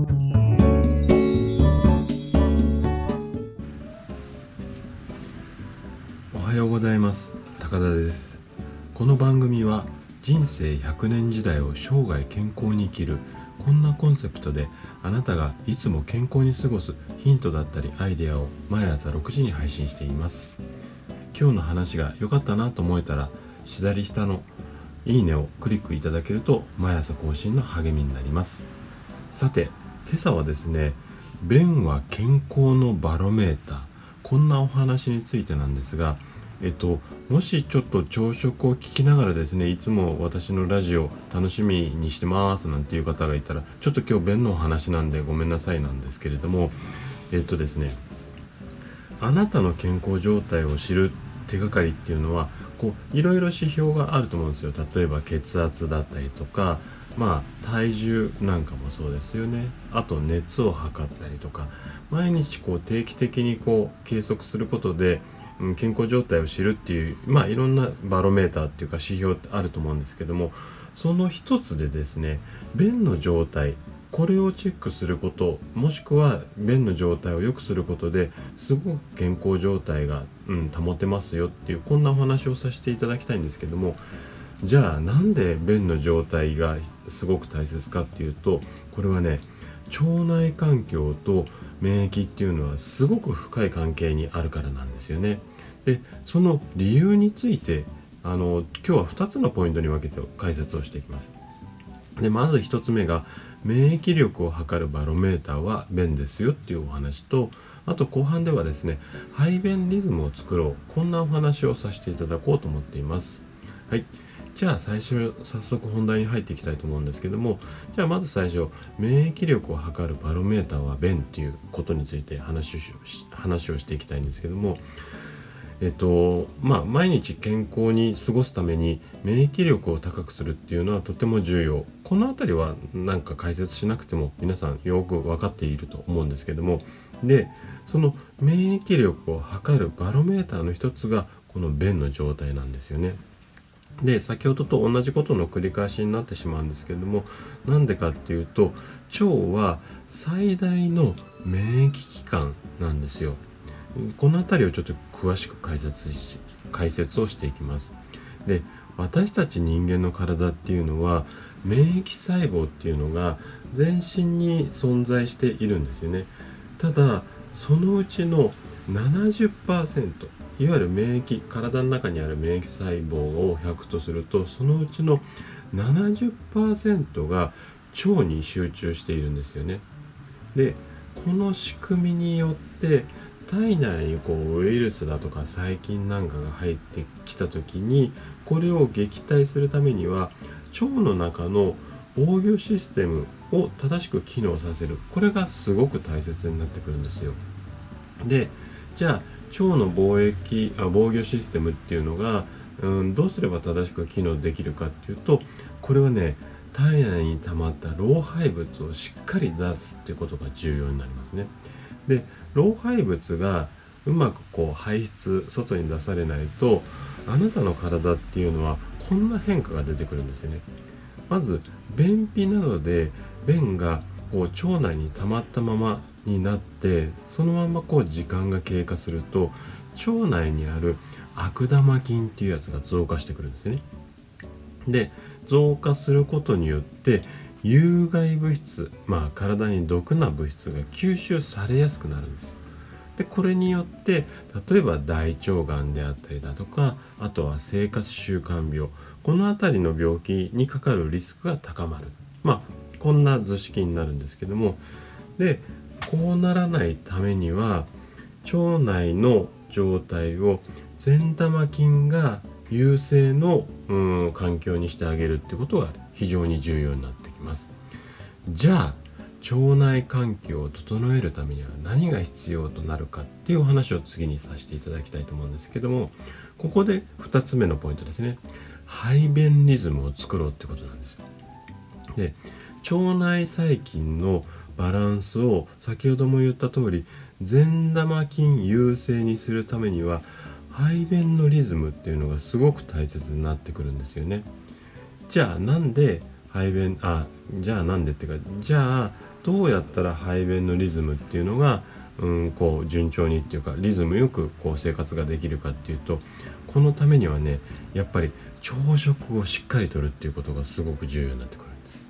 おはようございます。高田です。この番組は人生100年時代を生涯健康に生きるこんなコンセプトであなたがいつも健康に過ごすヒントだったりアイデアを毎朝6時に配信しています。今日の話が良かったなと思えたら左下のいいねをクリックいただけると毎朝更新の励みになります。さて今朝はですね便は健康のバロメーター。こんなお話についてなんですがえっと、もしちょっと朝食を聞きながらですねいつも私のラジオ楽しみにしてますなんていう方がいたらちょっと今日便のお話なんでごめんなさいなんですけれどもえっとですねあなたの健康状態を知る手がかりっていうのはこういろいろ指標があると思うんですよ。例えば血圧だったりとかまあ体重なんかもそうですよね。あと熱を測ったりとか毎日こう定期的にこう計測することで健康状態を知るっていうまあいろんなバロメーターっていうか指標ってあると思うんですけどもその一つでですね便の状態これをチェックすることもしくは便の状態を良くすることですごく健康状態が、うん、保てますよっていうこんなお話をさせていただきたいんですけどもじゃあなんで便の状態がすごく大切かっていうとこれはね腸内環境と免疫っていうのはすごく深い関係にあるからなんですよね。でその理由についてあの今日は2つのポイントに分けて解説をしていきます。でまず1つ目が免疫力を測るバロメーターは便ですよっていうお話とあと後半ではですね排便リズムを作ろうこんなお話をさせていただこうと思っています。はいじゃあ最初早速本題に入っていきたいと思うんですけどもじゃあまず最初免疫力を測るバロメーターは便っていうことについて話をし話をしていきたいんですけどもえっとまあ、毎日健康に過ごすために免疫力を高くするっていうのはとても重要この辺りは何か解説しなくても皆さんよく分かっていると思うんですけどもでその免疫力を測るバロメーターの一つがこの便の状態なんですよね。で先ほどと同じことの繰り返しになってしまうんですけれどもなんでかっていうと腸は最大の免疫機関なんですよ。この辺りをちょっと詳しく解説し解説をしていきます。で私たち人間の体っていうのは免疫細胞っていうのが全身に存在しているんですよね。ただそのうちの70%いわゆる免疫体の中にある免疫細胞を100とするとそのうちの70%が腸に集中しているんですよね。でこの仕組みによって体内にこうウイルスだとか細菌なんかが入ってきた時にこれを撃退するためには腸の中の防御システムを正しく機能させるこれがすごく大切になってくるんですよ。でじゃあ腸の貿易あ防御システムっていうのが、うん、どうすれば正しく機能できるかっていうとこれはね体内に溜まった老廃物をしっかり出すっていうことが重要になりますね。で老廃物がうまくこう排出外に出されないとあなたの体っていうのはこんな変化が出てくるんですよねまず便秘などで便がこう腸内に溜まったままになってそのままこう時間が経過すると腸内にある悪玉菌っていうやつが増加してくるんですね。で増加することによって有害物質まあ体に毒な物質が吸収されやすくなるんですでこれによって例えば大腸がんであったりだとかあとは生活習慣病この辺りの病気にかかるリスクが高まる。まあこんな図式になるんですけども。でこうならないためには腸内の状態を善玉菌が優勢のうん環境にしてあげるってことが非常に重要になってきます。じゃあ腸内環境を整えるためには何が必要となるかっていうお話を次にさせていただきたいと思うんですけどもここで2つ目のポイントですね。排便リズムを作ろうってことなんですよ。で腸内細菌のバランスを先ほども言った通り善玉菌優勢にするためには排便のリズムっていうのがすごく大切になってくるんですよねじゃあなんで排便あじゃあなんでっていうかじゃあどうやったら排便のリズムっていうのがうんこう順調にっていうかリズムよくこう生活ができるかっていうとこのためにはねやっぱり朝食をしっかりとるっていうことがすごく重要になってくるんです。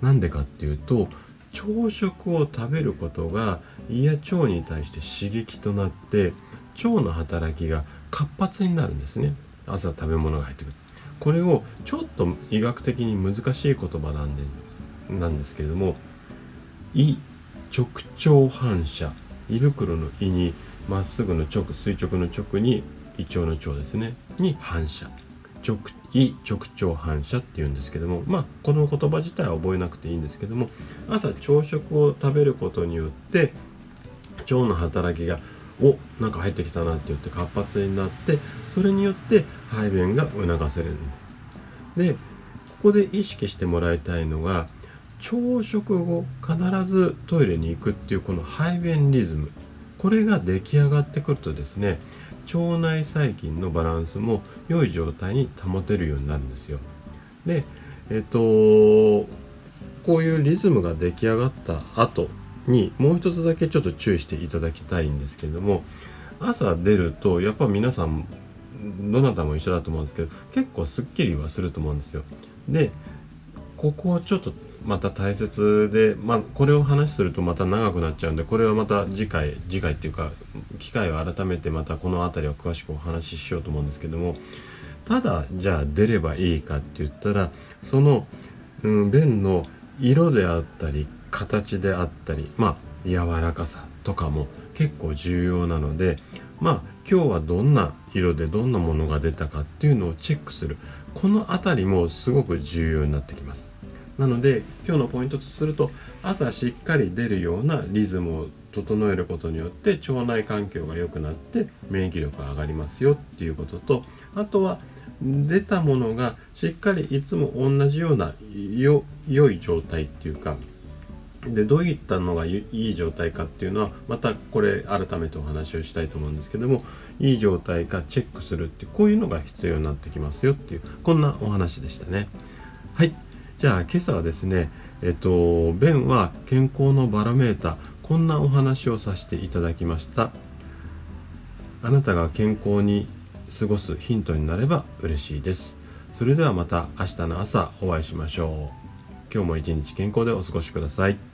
なんでかっていうと朝食を食べることが胃や腸に対して刺激となって腸の働きが活発になるんですね。朝食べ物が入ってくる。これをちょっと医学的に難しい言葉なんでなんですけれども胃直腸反射。胃袋の胃にまっすぐの直垂直の直に胃腸の腸ですね。に反射。直胃直腸反射っていうんですけどもまあこの言葉自体は覚えなくていいんですけども朝朝食を食べることによって腸の働きがおなんか入ってきたなって言って活発になってそれによって排便が促せる。でここで意識してもらいたいのが朝食後必ずトイレに行くっていうこの排便リズム。これが出来上がってくるとですね腸内細菌のバランスも良い状態に保てるようになるんですよ。でえっとこういうリズムが出来上がった後にもう一つだけちょっと注意していただきたいんですけれども朝出るとやっぱ皆さんどなたも一緒だと思うんですけど結構すっきりはすると思うんですよ。でここをちょっとまた大切で、まあ、これを話するとまた長くなっちゃうんでこれはまた次回次回っていうか機会を改めてまたこの辺りを詳しくお話ししようと思うんですけどもただじゃあ出ればいいかって言ったらその、うん、便の色であったり形であったりまあ柔らかさとかも結構重要なのでまあ今日はどんな色でどんなものが出たかっていうのをチェックする。この辺りもすごく重要になってきます。なので今日のポイントとすると朝しっかり出るようなリズムを整えることによって腸内環境が良くなって免疫力が上がりますよっていうこととあとは出たものがしっかりいつも同じような良い状態っていうかでどういったのがいい状態かっていうのはまたこれ改めてお話をしたいと思うんですけどもいい状態かチェックするってこういうのが必要になってきますよっていうこんなお話でしたね。はい。じゃあ今朝はですねえっと便は健康のバロメーターこんなお話をさせていただきました。あなたが健康に過ごすヒントになれば嬉しいです。それではまた明日の朝お会いしましょう。今日も一日健康でお過ごしください。